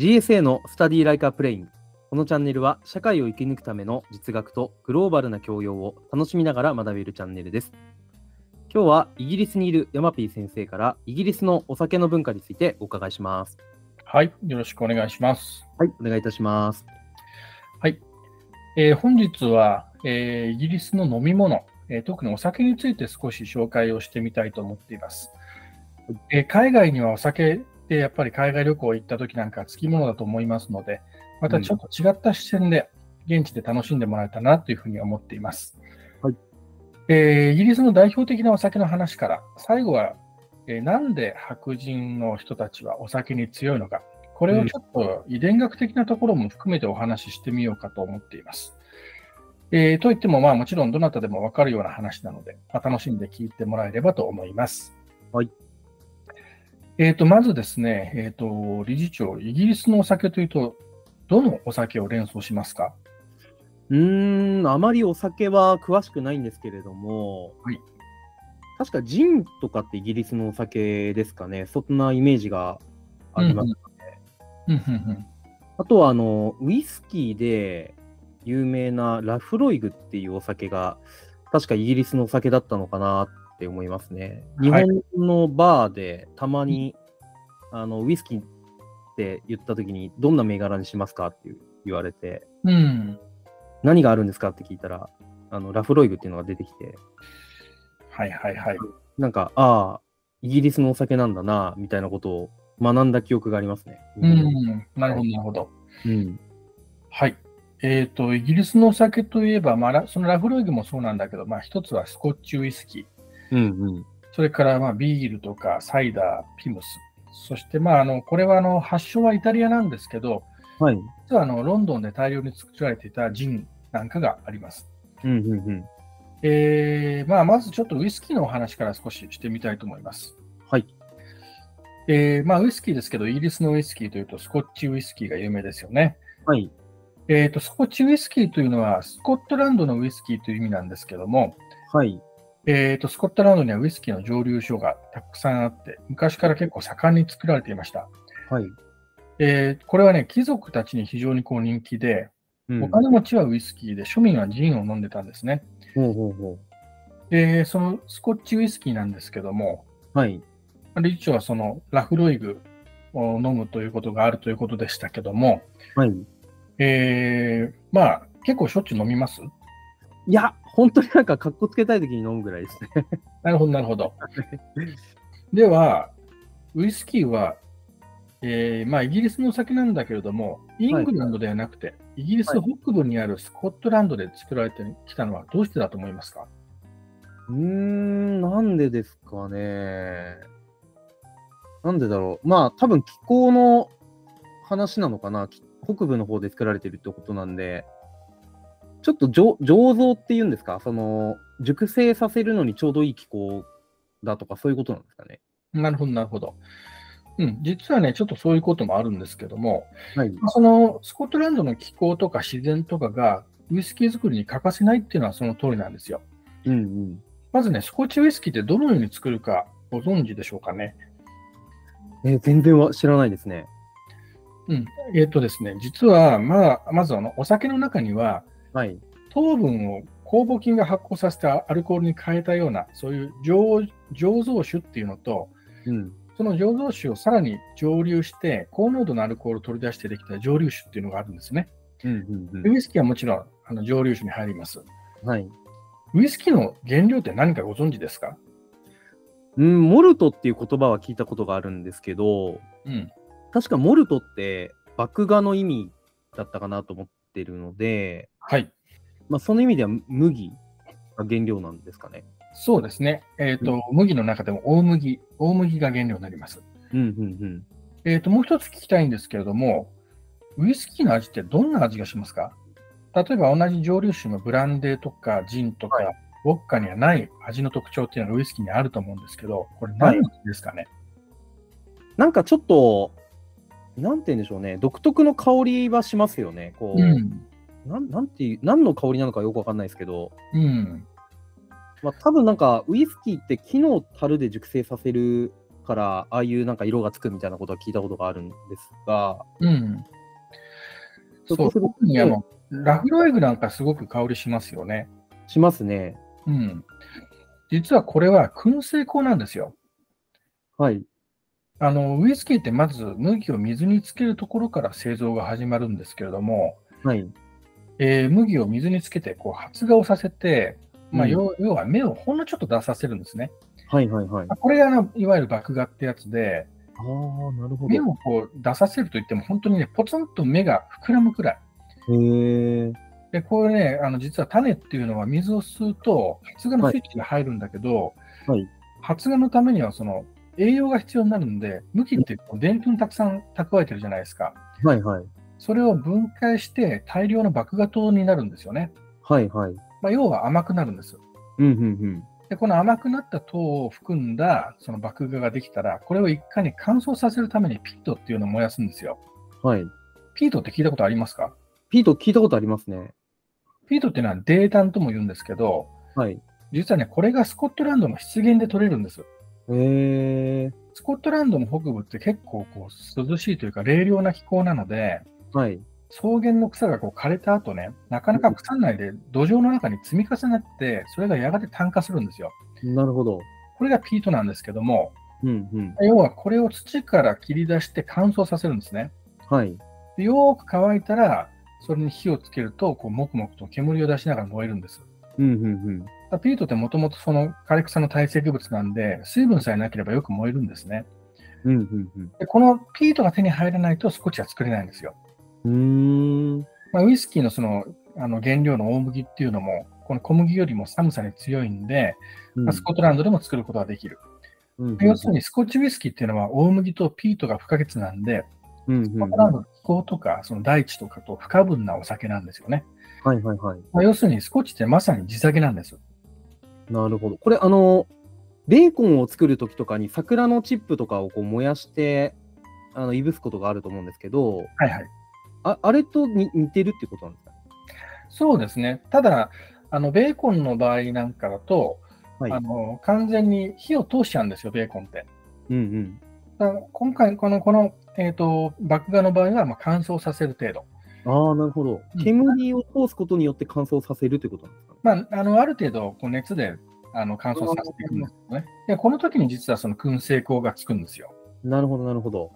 GSA の Study Like Playing このチャンネルは社会を生き抜くための実学とグローバルな教養を楽しみながら学べるチャンネルです。今日はイギリスにいるヤマピー先生からイギリスのお酒の文化についてお伺いします。はい、よろしくお願いします。はい、お願いいたします。はい、えー本日は、えーイギリスの飲み物、えー特にお酒について少し紹介をしてみたいと思っています。えー海外にはお酒ってやっぱり海外旅行行った時なんかつきものだと思いますので、またちょっと違った視点で現地で楽しんでもらえたらなというふうに思っています。はいえーイギリスの代表的なお酒の話から、最後は、えーなんで白人の人たちはお酒に強いのか、これをちょっと遺伝学的なところも含めてお話ししてみようかと思っています。えーといっても、まあもちろんどなたでもわかるような話なので、まあ、楽しんで聞いてもらえればと思います。はい。えーと、まずですね、えーと、理事長、イギリスのお酒というと、どのお酒を連想しますか？うーん、あまりお酒は詳しくないんですけれども、はい確かジンとかってイギリスのお酒ですかね？そんなイメージがあります。うんうんうんあとはあのウイスキーで有名なラフロイグっていうお酒が確かイギリスのお酒だったのかなって思いますね。日はい本のバーでたまに、あのウイスキーって言った時にどんな銘柄にしますかって言われてうん。何があるんですかって聞いたらあのラフロイグっていうのが出てきてはいはいはい。なんかああイギリスのお酒なんだなみたいなことを学んだ記憶がありますね。うん。なるほど、なるほど。うんはい。えっ、と、イギリスのお酒といえば、まあラ、そのラフロイグもそうなんだけど、まあ、一つはスコッチウイスキー。うんうんそれから、まあ、ビールとかサイダー、ピムス。そして、まあ、あの、これは、あの、発祥はイタリアなんですけど、はい。実は、あの、ロンドンで大量に作られていたジンなんかがあります。うんうんうん。えーまあ、まずちょっとウイスキーのお話から少ししてみたいと思います。はい。えーまあ、ウイスキーですけど、イギリスのウイスキーというと、スコッチウイスキーが有名ですよね。はい。えーと、スコッチウイスキーというのは、スコットランドのウイスキーという意味なんですけども、はい。えーと、スコットランドにはウイスキーの蒸留所がたくさんあって、昔から結構盛んに作られていました。はい。えーこれはね、貴族たちに非常にこう人気で、うんお金持ちはウイスキーで、庶民はジンを飲んでたんですね。ほうほうほで、そのスコッチウイスキーなんですけども、う。はい。理事長はそのラフロイグを飲むということがあるということでしたけども、はい。えーまあ、結構しょっちゅう飲みます？いや、本当になんかかっこつけたいときに飲むぐらいですね。なるほど、なるほど。では、ウイスキーは、えーまあ、イギリスのお酒なんだけれども、イングランドではなくて、イギリス北部にあるスコットランドで作られてきたのはどうしてだと思いますか？うーん、なんでですかね。なんでだろう。まあ、多分気候の話なのかな。き北部の方で作られてるってことなんで、ちょっと醸醸造っていうんですか？その、熟成させるのにちょうどいい気候だとか、そういうことなんですかね？なるほど、なるほど。うん、実はね、ちょっとそういうこともあるんですけども、はい。そのスコットランドの気候とか自然とかがウイスキー作りに欠かせないっていうのはその通りなんですよ。うんうん。まずね、スコッチウイスキーってどのように作るかご存知でしょうかね？えー全然は知らないですね。うん。えっ、とですね、実は、まあ、まずあの、お酒の中には、はい。糖分を酵母菌が発酵させたアルコールに変えたような、そういう醸醸造酒っていうのと、うん。その醸造酒をさらに蒸留して、高濃度のアルコールを取り出してできた蒸留酒っていうのがあるんですね。うんうんウイスキーはもちろんあの蒸留酒に入ります。うん。はい。ウイスキーの原料って何かご存知ですか？うん、モルトっていう言葉は聞いたことがあるんですけど、うん。確かモルトって麦芽の意味だったかなと思ってるので、はい。まあ、その意味では麦が原料なんですかね。そうですね。えっ、と、麦の中でも大麦、大麦が原料になります。うんうんえっ、と、もう一つ聞きたいんですけれども、ウイスキーの味ってどんな味がしますか？例えば同じ蒸留酒のブランデーとかジンとか、はウォッカにはない味の特徴っていうのがウイスキーにあると思うんですけど、これ何ですかね、なんかちょっと、なんて言うんでしょうね、独特の香りはしますよね。こう、うん。なんなんていう、何の香りなのかよくわかんないですけど、うん。まあ、多分なんかウイスキーって木の樽で熟成させるからああいうなんか色がつくみたいなことは聞いたことがあるんですが、うん。そう、特にあの、ラフロエグなんかすごく香りしますよね。しますね。うん。実はこれは燻製香なんですよ。はい。あの、ウイスキーってまず麦を水につけるところから製造が始まるんですけれども、はい。えー麦を水につけてこう発芽をさせて、まあ、うん要要は芽をほんのちょっと出させるんですね。はいはいはい。これがあのいわゆる麦芽ってやつで、ああ、なるほど。芽をこう出させるといっても本当にね、ポツンと芽が膨らむくらい。へえ。で、これね、あの実は種っていうのは水を吸うと発芽のスイッチが入るんだけど、はい発芽のためにはその栄養が必要になるんで、麦ってこうでんぷんたくさん蓄えてるじゃないですか。はいはい。それを分解して大量の麦芽糖になるんですよね。はいはい。まあ、要は甘くなるんです。うんうんで、この甘くなった糖を含んだその麦芽ができたら、これを一回に乾燥させるためにピートっていうのを燃やすんですよ。うん。はい。ピートって聞いたことありますか？ピート聞いたことありますね。ピートっていうのは泥炭とも言うんですけど、はい。実はね、これがスコットランドの湿原で取れるんです。へえ。スコットランドの北部って結構こう涼しいというか冷涼な気候なので、はい。草原の草がこう枯れた後ね、なかなか腐らないで土壌の中に積み重なって、それがやがて炭化するんですよ。なるほど。これがピートなんですけども、うんうん。要はこれを土から切り出して乾燥させるんですね。はい。でよーく乾いたら、それに火をつけると、こう、もくもくと煙を出しながら燃えるんです。うんうんうん。ピートってもともとその枯れ草の堆積物なんで、水分さえなければよく燃えるんですね。うんうんでこのピートが手に入らないとスコッチは作れないんですよ。うん。まあ、ウイスキーのそのあの原料の大麦っていうのも、この小麦よりも寒さに強いんで、うんまあスコットランドでも作ることができる。うん要するにスコッチウイスキーっていうのは大麦とピートが不可欠なんで、うんスコットランドの気候とかその大地とかと不可分なお酒なんですよね。はいはいはい。まあ、要するにスコッチってまさに地酒なんです。なるほど。これ、あの、ベーコンを作るときとかに桜のチップとかをこう燃やして、あの、いぶすことがあると思うんですけど、はいはい。ああれとに似てるってことなんですか？そうですね。ただ、あのベーコンの場合なんかだと、はい。あの完全に火を通しちゃうんですよ、ベーコンって。うんうん。だから今回、この、この、えっ、と、麦芽の場合は、まあ、乾燥させる程度。ああ、なるほどうん。煙を通すことによって乾燥させるってことなんですか？ね。まあ、あの、ある程度、こう熱で、あの、乾燥させていくんですよね。で、この時に実はその燻製香がつくんですよ。なるほど、なるほど。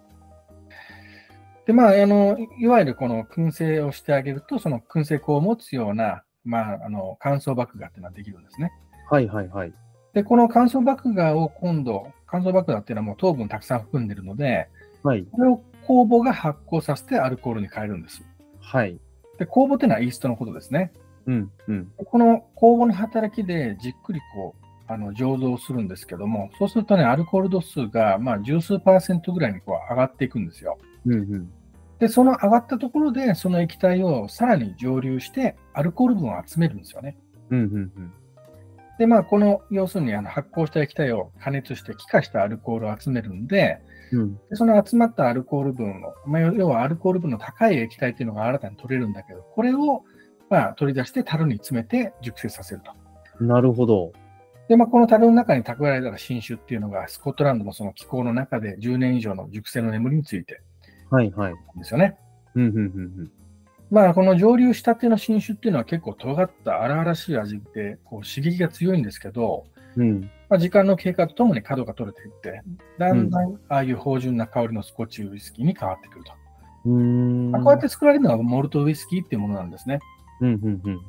で、まあ、あの、いいわゆるこの燻製をしてあげると、その燻製香を持つような、まあ、あの、乾燥麦芽っていうのはできるんですね。はいはいはい。で、この乾燥麦芽を今度、乾燥麦芽っていうのはもう糖分たくさん含んでるので、はい。これを酵母が発酵させてアルコールに変えるんです。はい。で、酵母っていうのはイーストのことですね。うんうん。この酵母の働きでじっくりこう、あの醸造するんですけども、そうするとね、アルコール度数がまあ十数パーセントぐらいにこう上がっていくんですよ。うんうん。で、その上がったところで、その液体をさらに蒸留して、アルコール分を集めるんですよね。うんうんうん。で、まあ、この、要するにあの発酵した液体を加熱して、気化したアルコールを集めるんで、うんでその集まったアルコール分を、まあ、要要はアルコール分の高い液体っていうのが新たに取れるんだけど、これを、まあ、取り出して樽に詰めて熟成させると。なるほど。で、まあ、この樽の中に蓄えられた新酒っていうのが、スコットランドのその気候の中で10年以上の熟成の眠りについてはいはい。ですよね。うんうんうんまあ、この蒸留したての新酒っていうのは結構尖った荒々しい味で、こう刺激が強いんですけど、うん。うん。まあ、時間の経過とともに角が取れていって、だんだんああいう芳醇な香りのスコッチウイスキーに変わってくると。うーん。まあこうやって作られるのがモルトウイスキーっていうものなんですね。うんうんうん。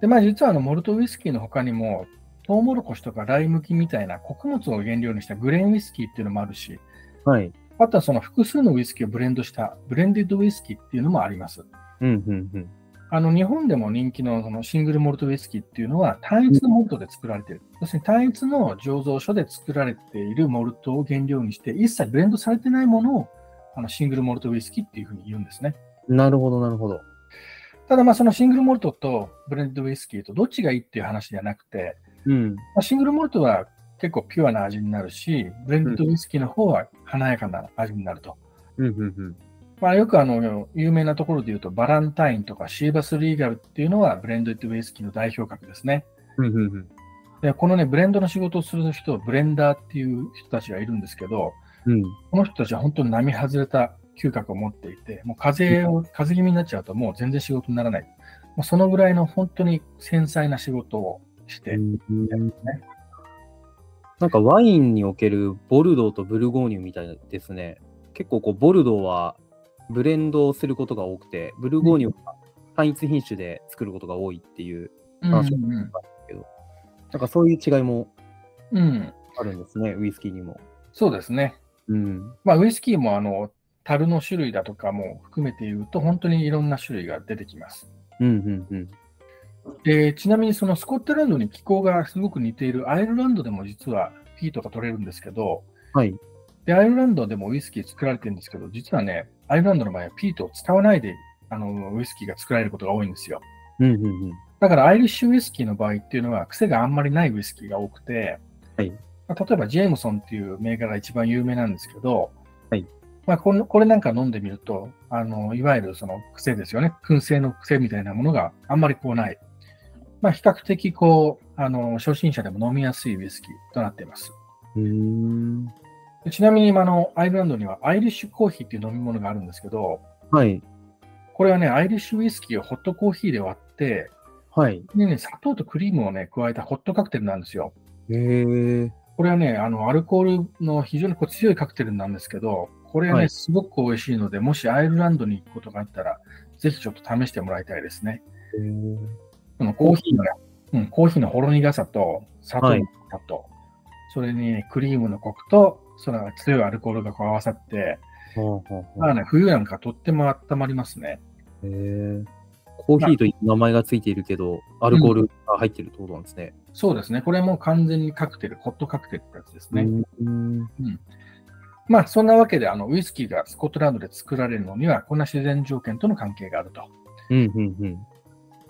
で、まあ実はあのモルトウイスキーの他にも、トウモロコシとかライ麦みたいな穀物を原料にしたグレーンウイスキーっていうのもあるし、はい。あとはその複数のウイスキーをブレンドしたブレンデッドウイスキーっていうのもあります。うんうんうん。あの日本でも人気のそのシングルモルトウイスキーっていうのは単一のモルトで作られている。要するに単一の醸造所で作られているモルトを原料にして一切ブレンドされてないものをあのシングルモルトウイスキーっていうふうに言うんですね。なるほど、なるほど。ただまあそのシングルモルトとブレンドウイスキーとどっちがいいっていう話ではなくて、うん。まあ、シングルモルトは結構ピュアな味になるし、ブレンドウイスキーの方は華やかな味になると。うんうんうん。まあ、よくあの有名なところで言うと、バランタインとかシーバスリーガルっていうのはブレンドウイスキーの代表格ですね。うんうんうん。でこのね、ブレンドの仕事をする人はブレンダーっていう人たちがいるんですけど、うん。この人たちは本当に並外れた嗅覚を持っていて、もう風邪を、風邪気味になっちゃうともう全然仕事にならない。もうそのぐらいの本当に繊細な仕事をして、うんなんかワインにおけるボルドーとブルゴーニュみたいですね。結構こうボルドーはブレンドをすることが多くて、ブルゴーニュは単一品種で作ることが多いっていううん話を聞きましたけど、なんかそういう違いもうんうんあるんですね、ウイスキーにも。そうですね。うん。まあ、ウイスキーもあの樽の種類だとかも含めて言うと、本当にいろんな種類が出てきます。うんうんうん。でちなみにそのスコットランドに気候がすごく似ているアイルランドでも実はピートが取れるんですけど、はい。でアイルランドでもウイスキー作られてるんですけど、実はね、アイルランドの場合はピートを使わないであのウイスキーが作られることが多いんですよ。うんうんうん。だからアイリッシュウイスキーの場合っていうのは癖があんまりないウイスキーが多くて、はいまあ例えばジェームソンっていう銘柄が一番有名なんですけど、はいまあ、このこれなんか飲んでみるとあの、いわゆるその癖ですよね、燻製の癖みたいなものがあんまりこうない。まあ、比較的こうあの初心者でも飲みやすいウイスキーとなっています。ちなみにあのアイルランドにはアイリッシュコーヒーっていう飲み物があるんですけど、はい。これはね、アイリッシュウイスキーをホットコーヒーで割って、はい。でね、砂糖とクリームをね、加えたホットカクテルなんですよ。へえ。これはね、あの、アルコールの非常にこう強いカクテルなんですけど、これはね、はいすごく美味しいので、もしアイルランドに行くことがあったら、ぜひちょっと試してもらいたいですね。このコーヒーのね、うん、コーヒーのほろ苦さと、砂糖のはい苦さと、それに、ね、クリームのコクと、その強いアルコールがこう合わさって、まあね、冬なんかとっても温まりますね。へえ。コーヒーという名前がついているけど、アルコールが入ってるってことなんですね。そうですね。これも完全にカクテル、ホットカクテルってやつですね。うん。まあ、そんなわけで、あの、ウイスキーがスコットランドで作られるのには、こんな自然条件との関係があると。うんうんうん。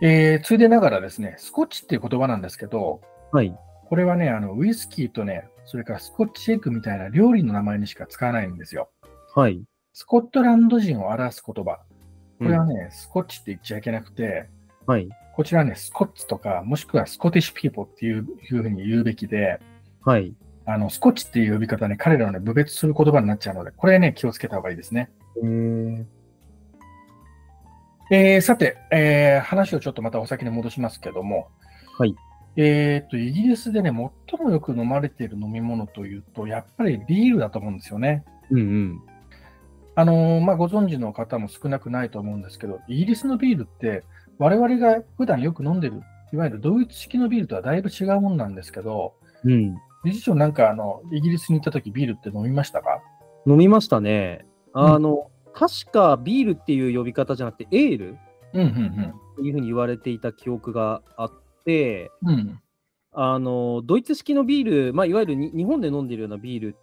えーついでながらですね、スコッチっていう言葉なんですけど、はい。これはね、あの、ウイスキーとね、それからスコッチエッグみたいな料理の名前にしか使わないんですよ。はい。スコットランド人を表す言葉。これはね、スコッチって言っちゃいけなくて、はい。こちらはね、スコッツとか、もしくはスコティッシュピーポーっていうふうに言うべきで、はい。あの、スコッチっていう呼び方ね、彼らのね、部別する言葉になっちゃうので、これね、気をつけた方がいいですね。へえ。えーさて、えー話をちょっとまたお先に戻しますけども、はい。えーっと、イギリスでね、最もよく飲まれている飲み物というと、やっぱりビールだと思うんですよね。うんうん。あのーまあ、ご存知の方も少なくないと思うんですけど、イギリスのビールって、我々が普段よく飲んでる、いわゆるドイツ式のビールとはだいぶ違うもんなんですけど、うん。理事長なんかあの、イギリスに行った時ビールって飲みましたか？飲みましたね。あの、確かビールっていう呼び方じゃなくて、エール？うんうんっていうふうに言われていた記憶があって、うん。うん。あの、ドイツ式のビール、まあ、いわゆるに日本で飲んでるようなビール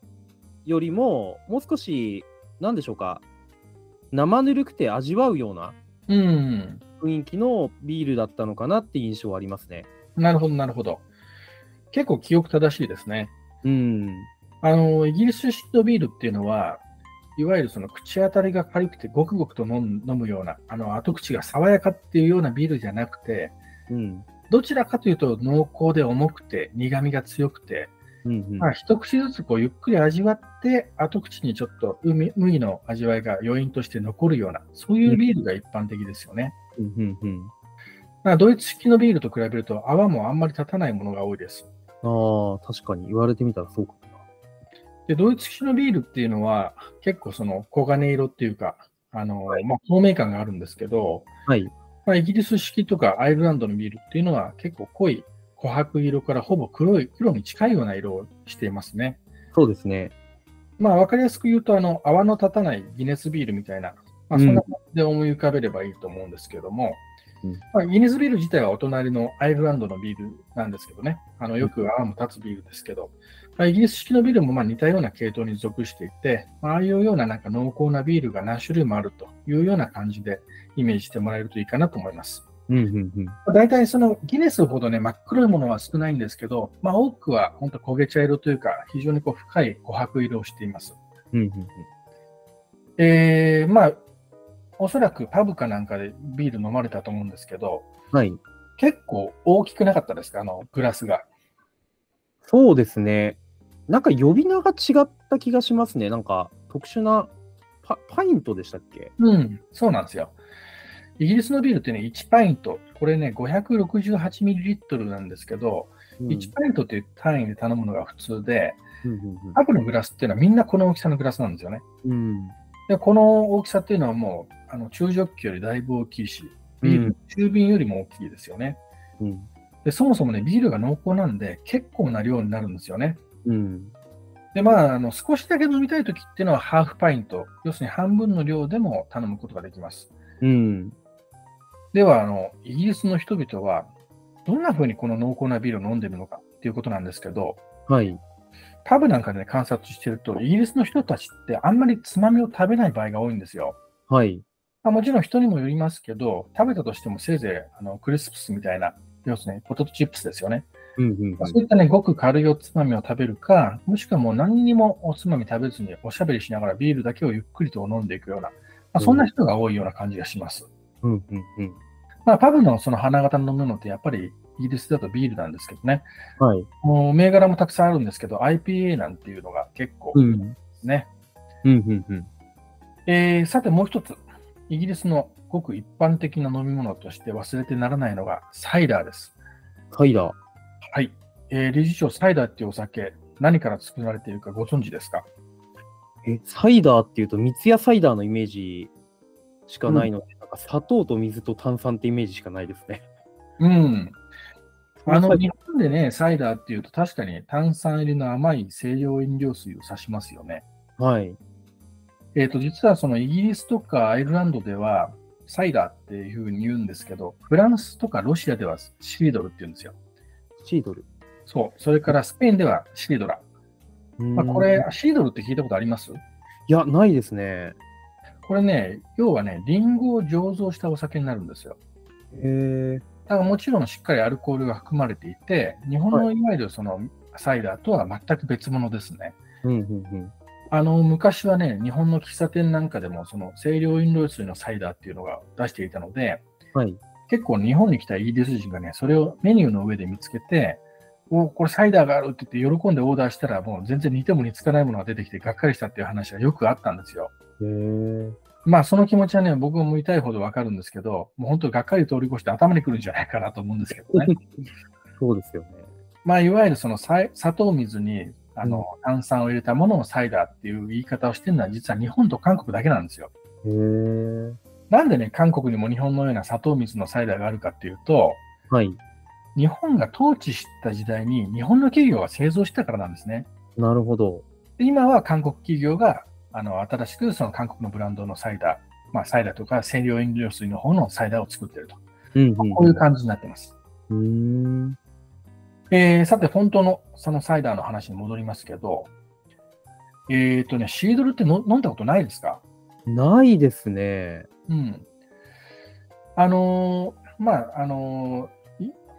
よりも、もう少し、なんでしょうか、生ぬるくて味わうようなうん。雰囲気のビールだったのかなって印象はありますね。なるほど、なるほど。結構記憶正しいですね。うん。あの、イギリス式のビールっていうのは、いわゆるその口当たりが軽くてごくごくと飲むような、あの後口が爽やかっていうようなビールじゃなくて、うん。どちらかというと濃厚で重くて苦味が強くて、うんうんまあ、一口ずつこうゆっくり味わって、後口にちょっと海麦の味わいが余韻として残るような、そういうビールが一般的ですよね。うんうんうんまあドイツ式のビールと比べると泡もあんまり立たないものが多いです。ああ、確かに言われてみたらそうか。で、ドイツ式のビールっていうのは、結構その黄金色っていうか、あの、まあ、透明感があるんですけど、はい。まあ、イギリス式とかアイルランドのビールっていうのは結構濃い琥珀色からほぼ黒い、黒に近いような色をしていますね。そうですね。まあ、わかりやすく言うと、あの、泡の立たないギネスビールみたいな、まあ、そんな感じで思い浮かべればいいと思うんですけども、うんまあ、ギネスビール自体はお隣のアイルランドのビールなんですけどね、あのよく泡も立つビールですけど、まあ、イギリス式のビールもまあ似たような系統に属していて、まあああいうようななんか濃厚なビールが何種類もあるというような感じでイメージしてもらえるといいかなと思います。うんうんうん。大体そのギネスほどね、真っ黒いものは少ないんですけど、まあ、多くは本当焦げ茶色というか、非常にこう深い琥珀色をしています。うんうんうん。えー、まあ、おそらくパブかなんかでビール飲まれたと思うんですけど、はい。結構大きくなかったですか、あのグラスが。そうですね。なんか呼び名が違った気がしますね。なんか特殊なパパイントでしたっけ？うん、そうなんですよ。イギリスのビールってね、1パイント、これね、568ミリリットルなんですけど、うん1パイントっていう単位で頼むのが普通で、うんうんパブのグラスっていうのはみんなこの大きさのグラスなんですよね。うんうんで、この大きさっていうのはもう、あの中ジョッキよりだいぶ大きいし、ビール、中瓶よりも大きいですよね。うんで、そもそもね、ビールが濃厚なんで、結構な量になるんですよね。うんで、まあ、あの少しだけ飲みたいときっていうのはハーフパイント、要するに半分の量でも頼むことができます。うんでは、あの、イギリスの人々は、どんな風にこの濃厚なビールを飲んでるのかっていうことなんですけど、はい。パブなんかで、ね、観察してると、イギリスの人たちってあんまりつまみを食べない場合が多いんですよ。はい。まあ、もちろん人にもよりますけど、食べたとしてもせいぜいあのクリスプスみたいな、要するにポテトチップスですよね。うんうんまあそういったね、ごく軽いおつまみを食べるか、もしくはもう何にもおつまみ食べずにおしゃべりしながらビールだけをゆっくりと飲んでいくような、まあ、そんな人が多いような感じがします。うんうんうんまあ、パブのその花形の飲み物ってやっぱりイギリスだとビールなんですけどね、はい。もう銘柄もたくさんあるんですけど、IPA なんていうのが結構ね。うんうんうんえーさてもう一つ、イギリスのごく一般的な飲み物として忘れてならないのがサイダーです。サイダー。はい。えー理事長、サイダーっていうお酒、何から作られているかご存知ですか？え、サイダーっていうと、三ツ矢サイダーのイメージしかないので、なんか砂糖と水と炭酸ってイメージしかないですね。うん。あの、日本でね、サイダーっていうと確かに炭酸入りの甘い清涼飲料水を指しますよね。はい。えっ、と、実はそのイギリスとかアイルランドでは、サイダーっていうふうに言うんですけど、フランスとかロシアではシリドルって言うんですよ。シードル。そう。それからスペインではシリドラ。まあ、これ、シリドルって聞いたことあります？いや、ないですね。これね、要はね、リンゴを醸造したお酒になるんですよ。へえ。だからもちろんしっかりアルコールが含まれていて、日本のいわゆるそのサイダーとは全く別物ですね。うんうんうん。あの昔はね、日本の喫茶店なんかでもその清涼飲料水のサイダーっていうのが出していたので、はい。結構日本に来たイギリス人がね、それをメニューの上で見つけて、おこれサイダーがあるって言って喜んでオーダーしたら、もう全然似ても似つかないものが出てきてがっかりしたっていう話がよくあったんですよ。まあその気持ちはね、僕も痛いほどわかるんですけど、もう本当がっかり通り越して頭にくるんじゃないかなと思うんですけどね。そうですよね。まあいわゆるその砂糖水にあの炭酸を入れたものをサイダーっていう言い方をしてるのは実は日本と韓国だけなんですよ。なんでね、韓国にも日本のような砂糖水のサイダーがあるかっていうと、はい。日本が統治した時代に日本の企業が製造してたからなんですね。なるほど。で今は韓国企業があの新しくその韓国のブランドのサイダー、まあ、サイダーとか清涼飲料水の方のサイダーを作ってると。うんうん。こういう感じになってます。うーん。えーさて、本当のそのサイダーの話に戻りますけど、えっ、とね、シードルっての飲んだことないですか？ないですね。うん。あのーまあ、あの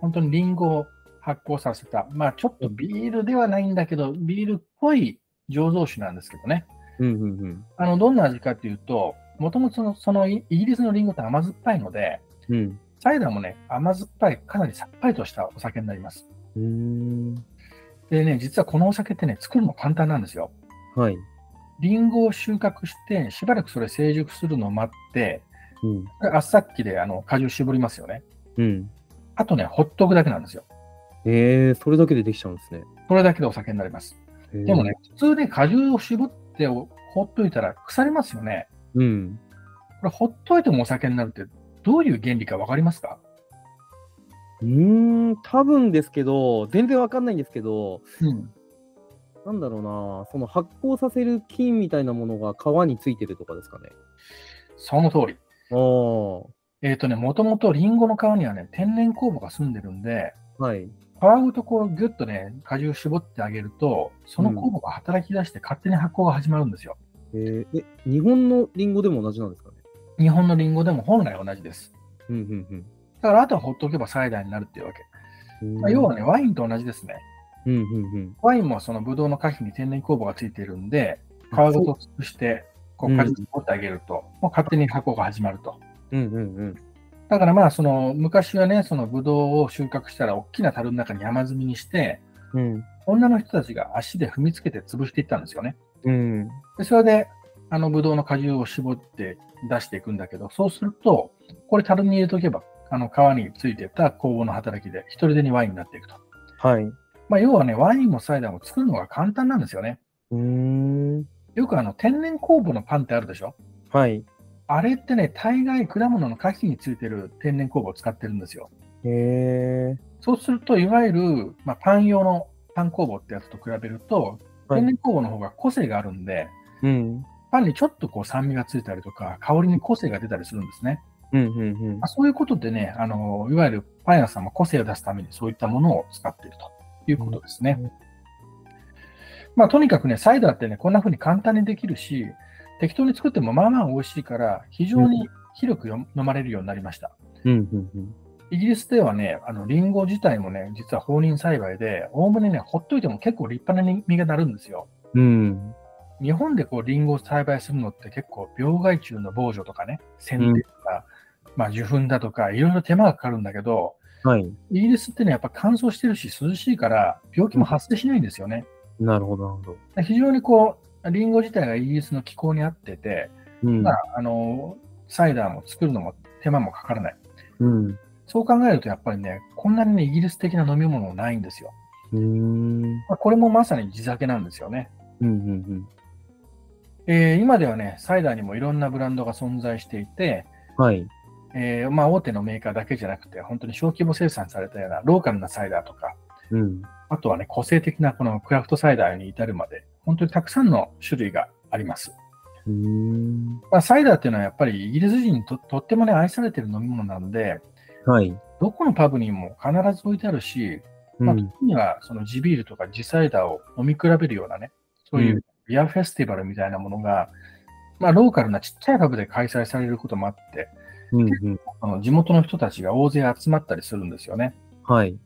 本当にリンゴを発酵させた、まあ、ちょっとビールではないんだけど、ビールっぽい醸造酒なんですけどね。うんうんうん。あの、どんな味かっていうと、もともとそのイイギリスのリンゴって甘酸っぱいので、うん。サイダーもね、甘酸っぱい、かなりさっぱりとしたお酒になります。でね、実はこのお酒ってね、作るの簡単なんですよ。はい。リンゴを収穫して、しばらくそれ成熟するのを待って、うん。これ圧搾機であの果汁絞りますよね。うん。あとね、ほっとくだけなんですよ。ええそれだけでできちゃうんですね。それだけでお酒になります。へーでもね、、普通ね、果汁を絞っておほっといたら腐りますよね。うん。これほっといてもお酒になるってどういう原理かわかりますか？うーん、多分ですけど、全然わかんないんですけど、うん。なんだろうな、その発酵させる菌みたいなものが皮についてるとかですかね。その通り。あえっ、とね、もともとリンゴの皮にはね、天然酵母が住んでるんで、あ、はい。皮ごとこうギュッとね、果汁絞ってあげると、その酵母が働き出して勝手に発酵が始まるんですよ。えーえ、日本のリンゴでも同じなんですかね？日本のリンゴでも本来同じです。うんうんだからあとはほっとけばサイダーになるっていうわけ。うん。まあ、要はね、ワインと同じですね。うんうんうん。ワインもそのブドウの果皮に天然酵母がついているんで、皮あごと潰して、こう果汁を取ってあげると、もう勝手に発酵が始まると。うんうんうん。だからまあ、その昔はね、そのブドウを収穫したら、大きな樽の中に山積みにして、うん。女の人たちが足で踏みつけて潰していったんですよね。うん。でそれで、あの、ブドウの果汁を絞って出していくんだけど、そうすると、これ樽に入れておけば、あの、皮についてた酵母の働きで、一人でにワインになっていくと。はい。まあ、要はね、ワインもサイダーも作るのが簡単なんですよね。うーん。よくあの、天然酵母のパンってあるでしょ？はい。あれってね、大概果物の果皮についてる天然酵母を使ってるんですよ。へえ。そうすると、いわゆる、まあ、パン用のパン酵母ってやつと比べると、はい天然酵母の方が個性があるんで、うん。パンにちょっとこう酸味がついたりとか、香りに個性が出たりするんですね。うん。うん。まあ、そういうことでね、あの、いわゆるパン屋さんも個性を出すためにそういったものを使っているということですね。うんまあ、とにかくね、サイダーってね、こんな風に簡単にできるし、適当に作ってもまあまあ美味しいから、非常に広くよ飲まれるようになりました。うん。うん。イギリスではね、あの、リンゴ自体もね、実は放任栽培で、おおむねね、ほっといても結構立派な実がなるんですよ。うん。日本でこう、リンゴを栽培するのって結構、病害虫の防除とかね、剪定とか、まあ、受粉だとか、いろいろ手間がかかるんだけど、はい。イギリスってね、やっぱ乾燥してるし、涼しいから、病気も発生しないんですよね。なるほど、なるほど。非常にこう、リンゴ自体がイギリスの気候に合ってて、うんまあ、あの、サイダーも作るのも手間もかからない。うん。そう考えると、やっぱりね、こんなにね、イギリス的な飲み物ないんですよ。うーん。まあ、これもまさに地酒なんですよね。うん。うん。えー今ではね、サイダーにもいろんなブランドが存在していて、はい。えーまあ、大手のメーカーだけじゃなくて、本当に小規模生産されたようなローカルなサイダーとか、うん。あとはね、個性的なこのクラフトサイダーに至るまで、本当にたくさんの種類があります。まあ、サイダーっていうのはやっぱりイギリス人にととってもね、愛されてる飲み物なので、はい。どこのパブにも必ず置いてあるし、まあ、うん。時にはその地ビールとか地サイダーを飲み比べるようなね、そういうビアフェスティバルみたいなものが、まあ、ローカルなちっちゃいパブで開催されることもあって、うん。うん。あの地元の人たちが大勢集まったりするんですよね。はい。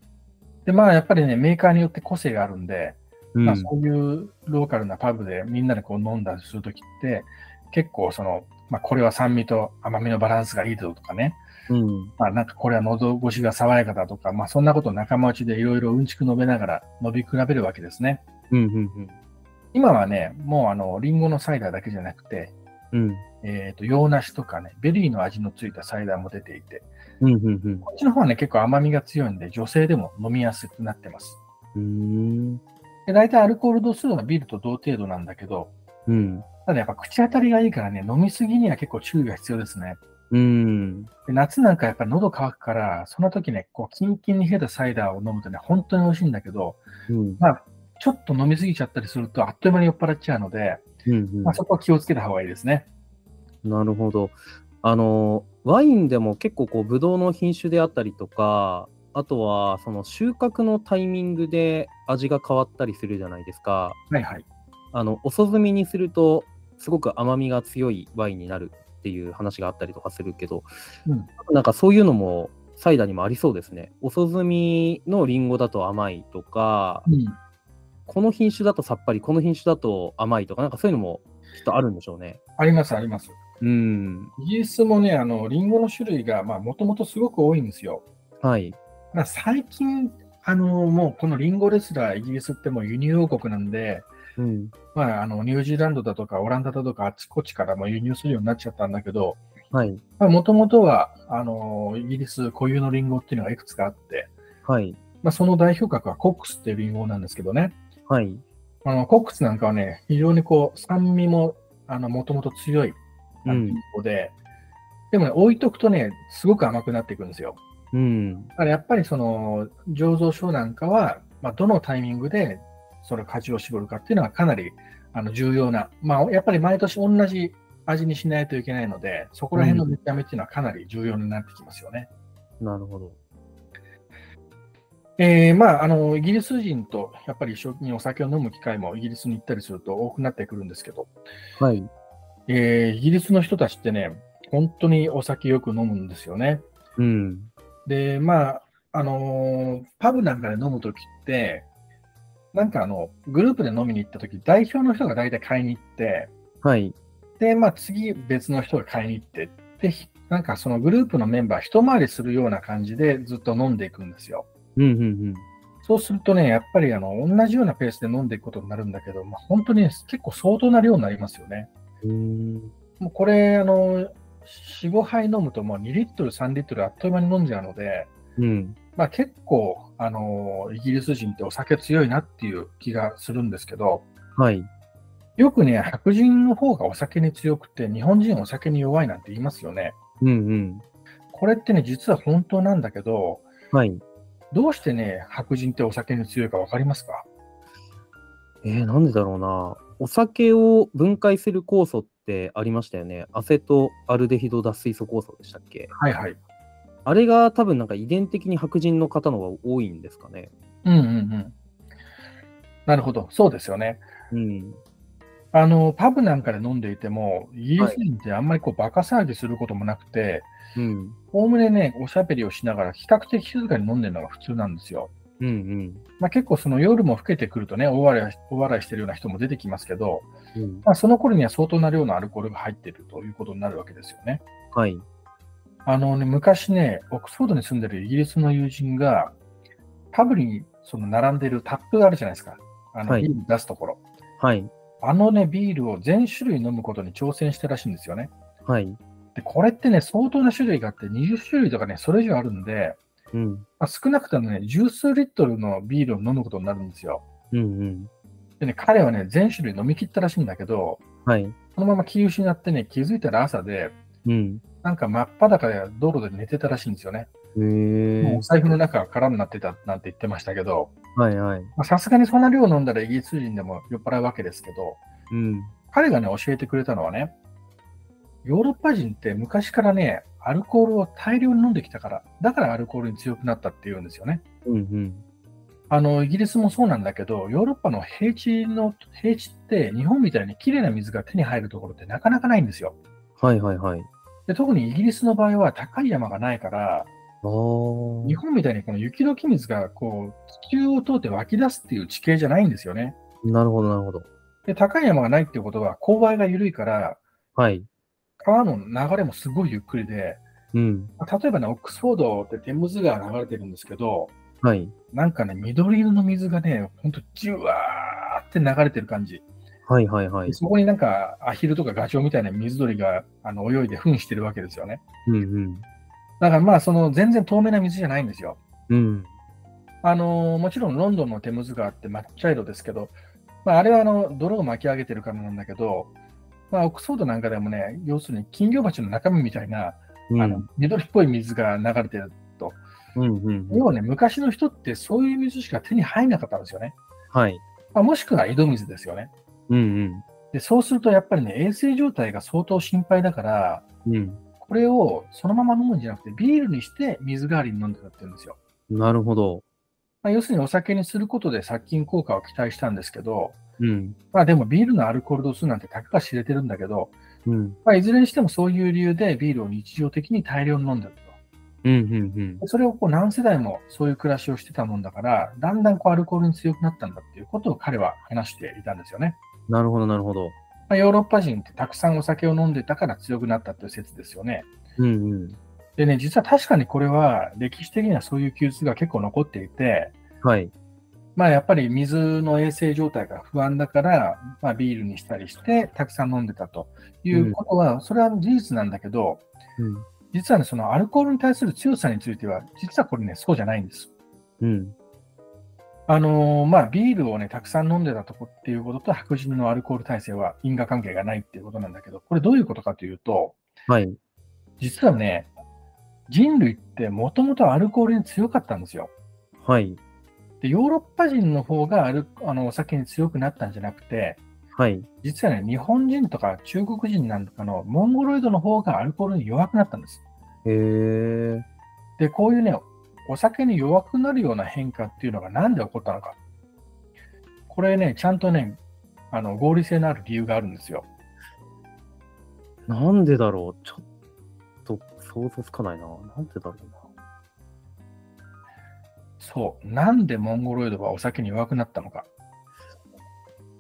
で、まあ、やっぱりね、メーカーによって個性があるんで、うんまあ、そういうローカルなパブでみんなでこう飲んだりするときって、結構その、まあ、これは酸味と甘みのバランスがいいだとかね、うん。まあ、なんかこれは喉越しが爽やかだとか、まあ、そんなことを仲間内でいろいろうんちく述べながら飲み比べるわけですね。うん。うん。今はね、もうあの、リンゴのサイダーだけじゃなくて、うん。えっ、と、洋梨とかね、ベリーの味のついたサイダーも出ていて、うん。うん。こっちの方はね、結構甘みが強いんで、女性でも飲みやすくなってます。うん。で大体アルコール度数はビールと同程度なんだけど、うん。ただやっぱ口当たりがいいからね、飲みすぎには結構注意が必要ですね。うん。で夏なんかやっぱり喉乾くから、その時ね、こう、キンキンに冷えたサイダーを飲むとね、本当に美味しいんだけど、うん。まあ、ちょっと飲みすぎちゃったりすると、あっという間に酔っ払っちゃうので、うん。まあ、そこは気をつけた方がいいですね。なるほど。あの、ワインでも結構こう、ブドウの品種であったりとか、あとはその収穫のタイミングで味が変わったりするじゃないですか。はいはい。あの、遅摘みにすると、すごく甘みが強いワインになるっていう話があったりとかするけど、うんなんかそういうのもサイダーにもありそうですね。遅摘みのリンゴだと甘いとか、うん。この品種だとさっぱり、この品種だと甘いとか、なんかそういうのもきっとあるんでしょうね。あります、あります。うん。イギリスもね、あの、リンゴの種類が、まあ、もともとすごく多いんですよ。はい。まあ、最近、あの、もうこのリンゴレスラー、イギリスってもう輸入王国なんで、うん。まあ、あの、ニュージーランドだとかオランダだとかあちこちからも輸入するようになっちゃったんだけど、はい。もともとは、あの、イギリス固有のリンゴっていうのがいくつかあって、はい。まあ、その代表格はコックスっていうリンゴなんですけどね、はい。あの、コックスなんかはね、非常にこう、酸味も、あの、もともと強い、リンゴで、でもね、置いとくとね、すごく甘くなっていくんですよ。うん。だからやっぱりその、醸造所なんかは、まあ、どのタイミングで、その果汁を絞るかっていうのはかなり、あの、重要な、まあ、やっぱり毎年同じ味にしないといけないので、そこら辺の見た目っていうのはかなり重要になってきますよね。なるほど。えーまあ、あの、イギリス人とやっぱり一緒にお酒を飲む機会もイギリスに行ったりすると多くなってくるんですけど、はい。えーイギリスの人たちってね、本当にお酒よく飲むんですよね。うん。で、まあ、あのーパブなんかで飲むときって、なんかあの、グループで飲みに行ったとき、代表の人が大体買いに行って、はい。で、まあ次別の人が買いに行って、で、ひなんかそのグループのメンバー一回りするような感じでずっと飲んでいくんですよ。うんうんそうするとね、やっぱりあの同じようなペースで飲んでいくことになるんだけど、まあ、本当に、ね、結構相当な量になりますよね。うん。もうこれ、あの、4、5杯飲むともう2リットル、3リットルあっという間に飲んじゃうので、うん。まあ、結構、あの、イギリス人ってお酒強いなっていう気がするんですけど、はい。よくね、白人の方がお酒に強くて、日本人お酒に弱いなんて言いますよね。うんうん。これってね、実は本当なんだけど、はい。どうしてね、白人ってお酒に強いか分かりますか？えー、なんでだろうな。お酒を分解する酵素ってありましたよね。アセトアルデヒド脱水素酵素でしたっけ？はいはい。あれが多分なんか遺伝的に白人の方の方が多いんですかね。うんうんうん。なるほど、そうですよね。うん。あの、パブなんかで飲んでいても、イギリス人ってあんまりこうバカ騒ぎすることもなくて、うん。おおむねね、おしゃべりをしながら比較的静かに飲んでるのが普通なんですよ。うんうん。まあ、結構その夜も更けてくるとね、大笑い大笑いしてるような人も出てきますけど、うん、まあ、その頃には相当な量のアルコールが入っているということになるわけですよね。はい。あのね、昔ね、オックスフォードに住んでるイギリスの友人が、パブにその並んでるタップがあるじゃないですか。あのはいビール出すところ。はい。あのね、ビールを全種類飲むことに挑戦したらしいんですよね。はい。で、これってね、相当な種類があって、20種類とかね、それ以上あるんで、うん。まあ、少なくともね、十数リットルのビールを飲むことになるんですよ。うんうん。でね、彼はね、全種類飲み切ったらしいんだけど、はい。そのまま気失ってね、気づいたら朝で、うん。なんか真っ裸で道路で寝てたらしいんですよね。へえもうお。財布の中が空になってたなんて言ってましたけど、はいはい。まあさすがにそんな量飲んだらイギリス人でも酔っ払うわけですけど、うん。彼がね、教えてくれたのはね、ヨーロッパ人って昔からね、アルコールを大量に飲んできたから、だからアルコールに強くなったっていうんですよね。うんうん。あの、イギリスもそうなんだけど、ヨーロッパの平地の、平地って日本みたいに綺麗な水が手に入るところってなかなかないんですよ。はいはいはい。で特にイギリスの場合は高い山がないから。日本みたいにこの雪解き水がこう地球を通って湧き出すっていう地形じゃないんですよね。なるほどなるほど。で高い山がないっていうことは勾配が緩いから、はい。川の流れもすごいゆっくりで、うん。例えばね、オックスフォードってテムズ川流れてるんですけど、はい。なんかね、緑色の水がね、ほんとじゅわーって流れてる感じ。はいはいはいで。そこになんかアヒルとかガチョウみたいな水鳥があの泳いで糞してるわけですよね。うんうん。だからまあ、その全然透明な水じゃないんですよ。うん。あのーもちろんロンドンのテムズ川って抹茶色ですけど、まあ、あれはあの泥を巻き上げてるからなんだけど、まあ、オックスフォードなんかでもね、要するに金魚鉢の中身みたいな、うん。あの緑っぽい水が流れてると。うんうんうん。要はね、昔の人ってそういう水しか手に入らなかったんですよね。はい。まあ、もしくは井戸水ですよね。うんでそうするとやっぱりね、衛生状態が相当心配だから、うん。うん。これをそのまま飲むんじゃなくて、ビールにして水代わりに飲んでたって言うんですよ。なるほど。まあ、要するにお酒にすることで殺菌効果を期待したんですけど、うん。まあでもビールのアルコール度数なんてたかが知れてるんだけど、うん。まあ、いずれにしてもそういう理由でビールを日常的に大量に飲んでるうんうんと。それをこう何世代もそういう暮らしをしてたもんだから、だんだんこうアルコールに強くなったんだっていうことを彼は話していたんですよね。うん。なるほどなるほど。まあ、ヨーロッパ人ってたくさんお酒を飲んでたから強くなったという説ですよね。うんうん。でね、実は確かにこれは歴史的にはそういう記述が結構残っていて、はい。まあやっぱり水の衛生状態が不安だから、まあ、ビールにしたりしてたくさん飲んでたということは、それは事実なんだけど、うん。実はね、そのアルコールに対する強さについては、実はこれね、そうじゃないんです。うん。あのーまあ、ビールをね、たくさん飲んでたとこっていうことと白人のアルコール耐性は因果関係がないっていうことなんだけど、これどういうことかというと、はい。実はね、人類ってもともとアルコールに強かったんですよ。はい。で、ヨーロッパ人の方がアルあのお酒に強くなったんじゃなくて、はい。実はね、日本人とか中国人なんかのモンゴロイドの方がアルコールに弱くなったんです。へえ。で、こういうね、お酒に弱くなるような変化っていうのがなんで起こったのか。これね、ちゃんとね、あの合理性のある理由があるんですよ。なんでだろう。ちょっと想像つかないな。なんでだろうな。そう。なんでモンゴロイドはお酒に弱くなったのか。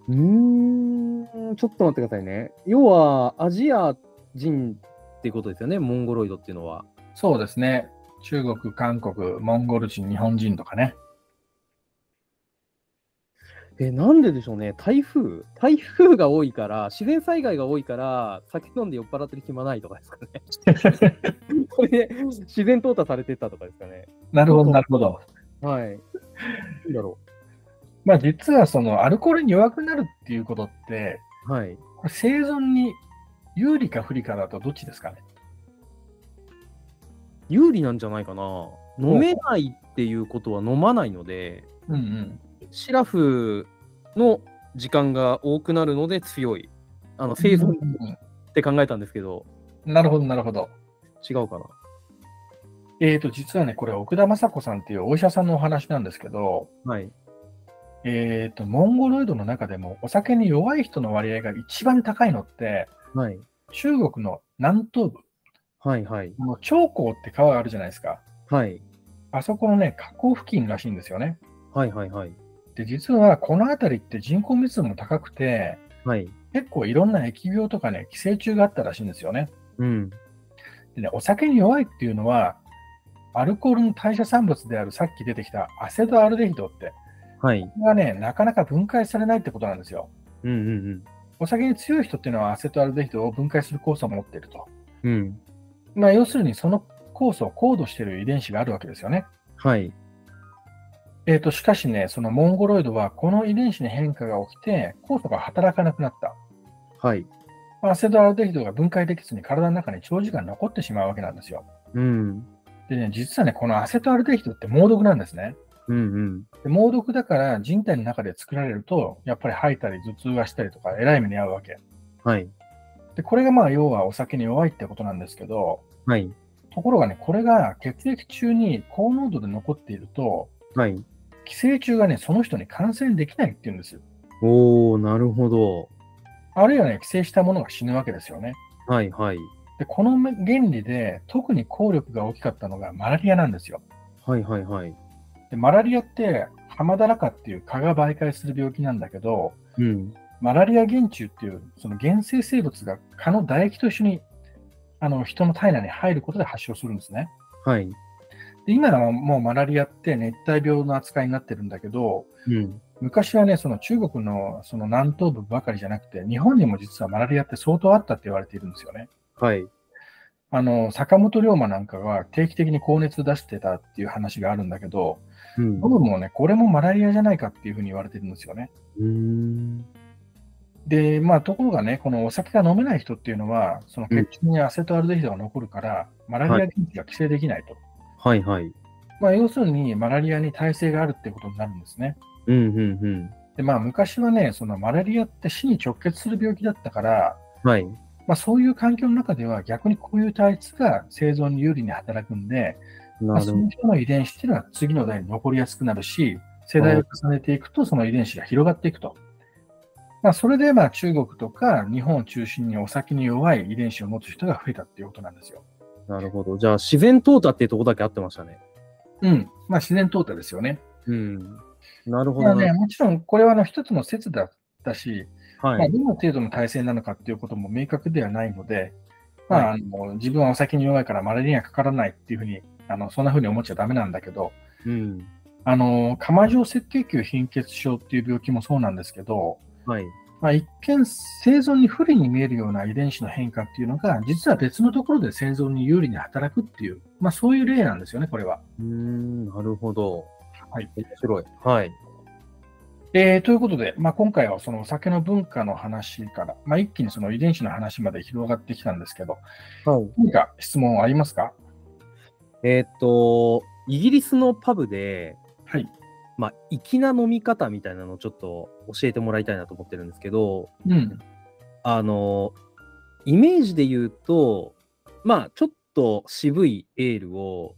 うーん、ちょっと待ってくださいね。要は、アジア人っていうことですよね、モンゴロイドっていうのは。そうですね。中国、韓国、モンゴル人、日本人とかね。え、なんででしょうね。台風？台風が多いから、自然災害が多いから、酒飲んで酔っ払ってる暇ないとかですかね。これで自然淘汰されてったとかですかね。なるほど、なるほど。はい。なんだろまあ実はそのアルコールに弱くなるっていうことって、う。はい。これ生存に有利か不利かだとどっちですかね？有利なんじゃないかな。飲めないっていうことは飲まないので、うんうん。シラフの時間が多くなるので強い。あの生存うんって考えたんですけど、うんなるほど、なるほど。違うかな。えーと、実はね、これ奥田雅子さんっていうお医者さんのお話なんですけど、はい。えーと、モンゴロイドの中でもお酒に弱い人の割合が一番高いのって、はい。中国の南東部、はい。はい。この長江って川があるじゃないですか。はい。あそこのね、河口付近らしいんですよね。はい。はい。はい。で、実はこの辺りって人口密度も高くて、はい。結構いろんな疫病とかね、寄生虫があったらしいんですよね。うん。でね、お酒に弱いっていうのは、アルコールの代謝産物であるさっき出てきたアセトアルデヒドって、はい。これがね、なかなか分解されないってことなんですよ。うん。うん。お酒に強い人っていうのはアセトアルデヒドを分解する酵素を持っていると。うん。うん。まあ、要するにその酵素を高度している遺伝子があるわけですよね。はい。えー、としかしね、そのモンゴロイドはこの遺伝子に変化が起きて、酵素が働かなくなった。はい。まあアセトアルデヒドが分解できずに体の中に長時間残ってしまうわけなんですよ。うん。でね、実はね、このアセトアルデヒドって猛毒なんですね。うん。うん。で猛毒だから人体の中で作られると、やっぱり吐いたり頭痛がしたりとか、えらい目に遭うわけ。はい。で、これがまあ要はお酒に弱いってことなんですけど、はい。ところがね、これが血液中に高濃度で残っていると、はい。寄生虫がね、その人に感染できないっていうんですよ。おー、なるほど。あるいはね、寄生したものが死ぬわけですよね。はい。はい。で、この原理で特に効力が大きかったのがマラリアなんですよ。はい。はい。はい。で、マラリアってハマダラカっていう蚊が媒介する病気なんだけど、うん。マラリア原虫っていうその原生生物が蚊の唾液と一緒にあの人の体内に入ることで発症するんですね。はい。で今はもうマラリアって熱帯病の扱いになってるんだけど、うん。昔はね、その中国のその南東部ばかりじゃなくて、日本にも実はマラリアって相当あったって言われているんですよね。はい。あの、坂本龍馬なんかが定期的に高熱出してたっていう話があるんだけど、うん。僕もね、これもマラリアじゃないかっていうふうに言われてるんですよね。うーん。で、まあ、ところがね、このお酒が飲めない人っていうのは、その血中にアセトアルデヒドが残るから、マラリア原虫が規制できないと。はい。はい。まあ、要するに、マラリアに耐性があるっていうことになるんですね。うん。うん。うん。で、まあ、昔はね、そのマラリアって死に直結する病気だったから、はい。まあ、そういう環境の中では逆にこういう体質が生存に有利に働くんで、まあ、その。人の遺伝子っていうのは次の代に残りやすくなるし、世代を重ねていくとその遺伝子が広がっていくと。まあ、それでまあ中国とか日本を中心にお酒に弱い遺伝子を持つ人が増えたっていうことなんですよ。なるほど。じゃあ、自然淘汰っていうとこだけ合ってましたね。うん。まあ自然淘汰ですよね。うん。なるほどね。まあね、もちろんこれはあの一つの説だったし、はいまあ、。どの程度の体制なのかっていうことも明確ではないので、まあ、はあの自分はお酒に弱いからマラリアにはかからないっていうふうに、あのそんなふうに思っちゃダメなんだけど、うん。あの、釜状赤血球貧血症っていう病気もそうなんですけど、はい。まあ、一見生存に不利に見えるような遺伝子の変化っていうのが、実は別のところで生存に有利に働くっていう、まあそういう例なんですよね、これは。うーん。なるほど。はい。面白い。はい。えーということで、まあ、今回はそのお酒の文化の話から、まあ、一気にその遺伝子の話まで広がってきたんですけど、はい。何か質問ありますか？えーっと、イギリスのパブで、はい。まあ、粋な飲み方みたいなのをちょっと教えてもらいたいなと思ってるんですけど、うん。あの、イメージで言うと、まあ、ちょっと渋いエールを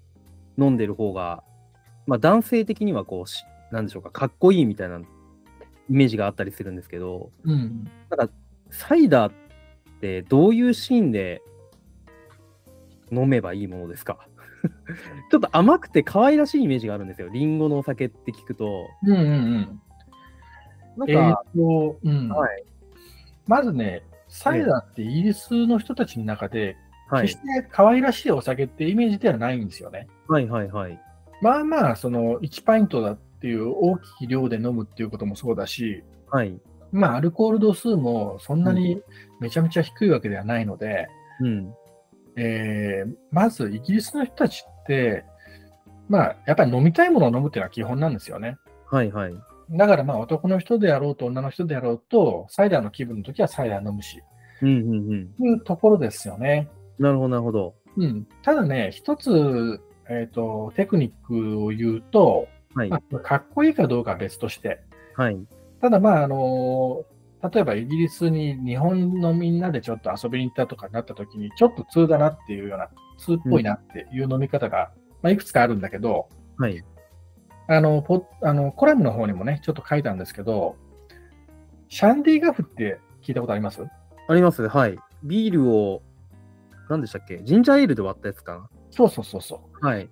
飲んでる方が、まあ、男性的にはこうし、なんでしょうか、かっこいいみたいなイメージがあったりするんですけど、うん。なんか、サイダーってどういうシーンで飲めばいいものですか？ちょっと甘くて可愛らしいイメージがあるんですよ。リンゴのお酒って聞くと。うんうんうん。なんえーか、と、うん。はい。まずね、サイダーってイギリスの人たちの中で、はい決して可愛らしいお酒ってイメージではないんですよね。はいはいはい。まあまあ、その1パイントだっていう大きい量で飲むっていうこともそうだし、はい。まあ、アルコール度数もそんなにめちゃめちゃ低いわけではないので、うん。えーまずイギリスの人たちって、まあ、やっぱり飲みたいものを飲むっていうのは基本なんですよね。はいはい。だからまあ男の人であろうと女の人であろうと、サイダーの気分の時はサイダー飲むし、うんうんうん。いうところですよね。なるほどなるほど。うん、ただね、一つ、えーと、テクニックを言うと、はい。まあ、かっこいいかどうかは別として、はい。ただまあ、あの例えばイギリスに日本のみんなでちょっと遊びに行ったとかになった時に、ちょっと通だなっていうような、通っぽいなっていう飲み方が、まあ、いくつかあるんだけど、はい。あのポあのコラムの方にもね、ちょっと書いたんですけど、シャンディガフって聞いたことあります？ありますはい。ビールを、何でしたっけ？ジンジャーエールで割ったやつかそうそうそうそう。なはい。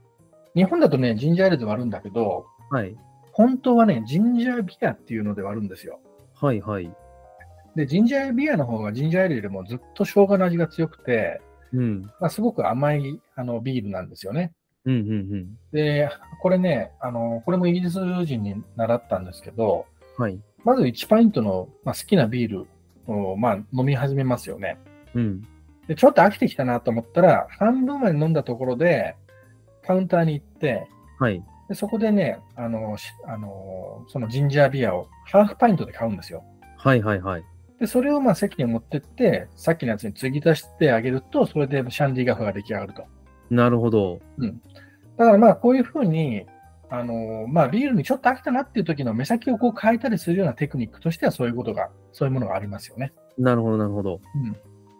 日本だとね、ジンジャーエールで割るんだけど、はい。本当はね、ジンジャービアっていうので割るんですよ。はいはい。で、ジンジャービアの方がジンジャーエールよりもずっと生姜の味が強くて、うん。まあ、すごく甘いあのビールなんですよね。うんうんうん。で、これね、あの、これもイギリス人に習ったんですけど、はい。まず1パイントの、まあ、好きなビールを、まあ、飲み始めますよね。うん。で、ちょっと飽きてきたなと思ったら、半分まで飲んだところで、カウンターに行って、はい。でそこでね、あの、しあの、そのジンジャービアをハーフパイントで買うんですよ。はいはいはい。で、それをまあ席に持ってって、さっきのやつに継ぎ足してあげると、それでシャンディガフが出来上がると。なるほど。だからまあこういうふうに、あのまあ、ビールにちょっと飽きたなっていう時の目先をこう変えたりするようなテクニックとしてはそういうことが、そういうものがありますよね。なるほどなるほど。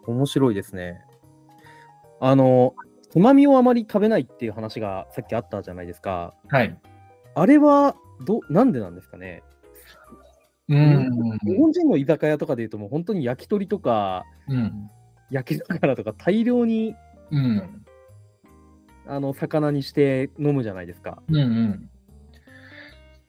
うん。面白いですね。あの、つまみをあまり食べないっていう話がさっきあったじゃないですか。はい。あれは、ど、なんでなんですかね？うん。日本人の居酒屋とかでいうと、もう本当に焼き鳥とか、うん。焼き魚とか大量にうん。あの魚にして飲むじゃないですか。うん。う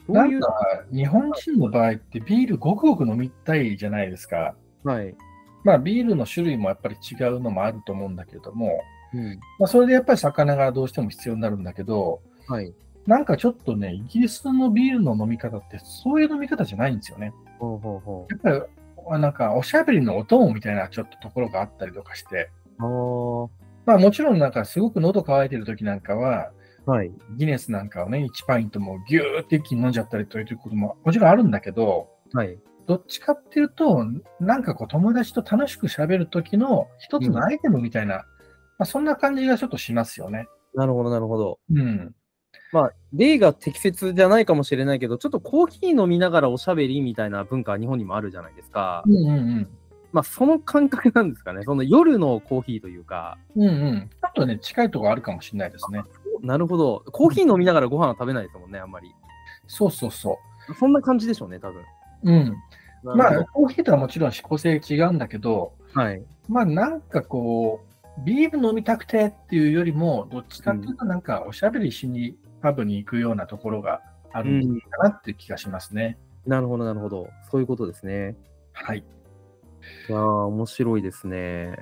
ん。なんか、日本人の場合ってビールごくごく飲みたいじゃないですか。はい。まあ、ビールの種類もやっぱり違うのもあると思うんだけれども、うん。まあ、それでやっぱり魚がどうしても必要になるんだけど、はい。なんかちょっとね、イギリスのビールの飲み方ってそういう飲み方じゃないんですよね。ほうほうほやっぱり、あなんかおしゃべりのお供みたいなちょっとところがあったりとかして、まあもちろんなんかすごく喉乾いてる時なんかは、あ。はい。ギネスなんかをね、1パイントもギューって一気に飲んじゃったりということももちろんあるんだけど、はい。どっちかっていうと、なんかこう友達と楽しく喋る時の一つのアイテムみたいな、まあそんな感じがちょっとしますよね。なるほど、なるほど。うん。まあ、例が適切じゃないかもしれないけど、ちょっとコーヒー飲みながらおしゃべりみたいな文化は日本にもあるじゃないですか。うんうんうん。まあ、その感覚なんですかね。その夜のコーヒーというか。うんうん。ちょっとね、近いところあるかもしれないですね。なるほど。コーヒー飲みながらご飯は食べないですもんね、あんまり。そうそうそそんな感じでしょうね、多分。う。うん。まあ、コーヒーとはもちろん指向性違うんだけど、どはい。まあなんかこう、ビール飲みたくてっていうよりも、どっちかっていうとなんかおしゃべりしにパブに行くようなところがあるんかなっていう気がしますね。なるほど、なるほど。そういうことですね。はい。いやー、面白いですね。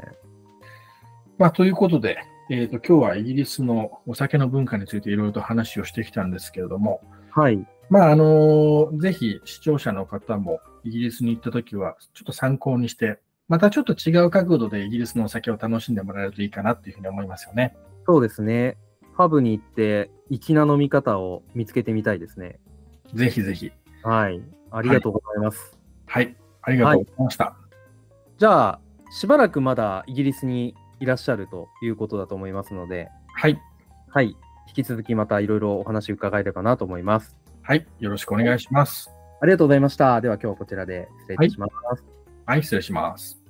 まあということで、えっ、と今日はイギリスのお酒の文化についていろいろと話をしてきたんですけれども、はい。まああのぜひ視聴者の方もイギリスに行ったときはちょっと参考にして、またちょっと違う角度でイギリスのお酒を楽しんでもらえるといいかなっていうふうに思いますよね。そうですね。パブに行って、粋な飲み方を見つけてみたいですね。ぜひぜひ。はい。ありがとうございます。はい。ありがとうございました。じゃあ、しばらくまだイギリスにいらっしゃるということだと思いますので、はい。はい。引き続きまたいろいろお話伺えればなと思います。はい。よろしくお願いします。ありがとうございました。では今日はこちらで失礼いたします。はい、失礼します。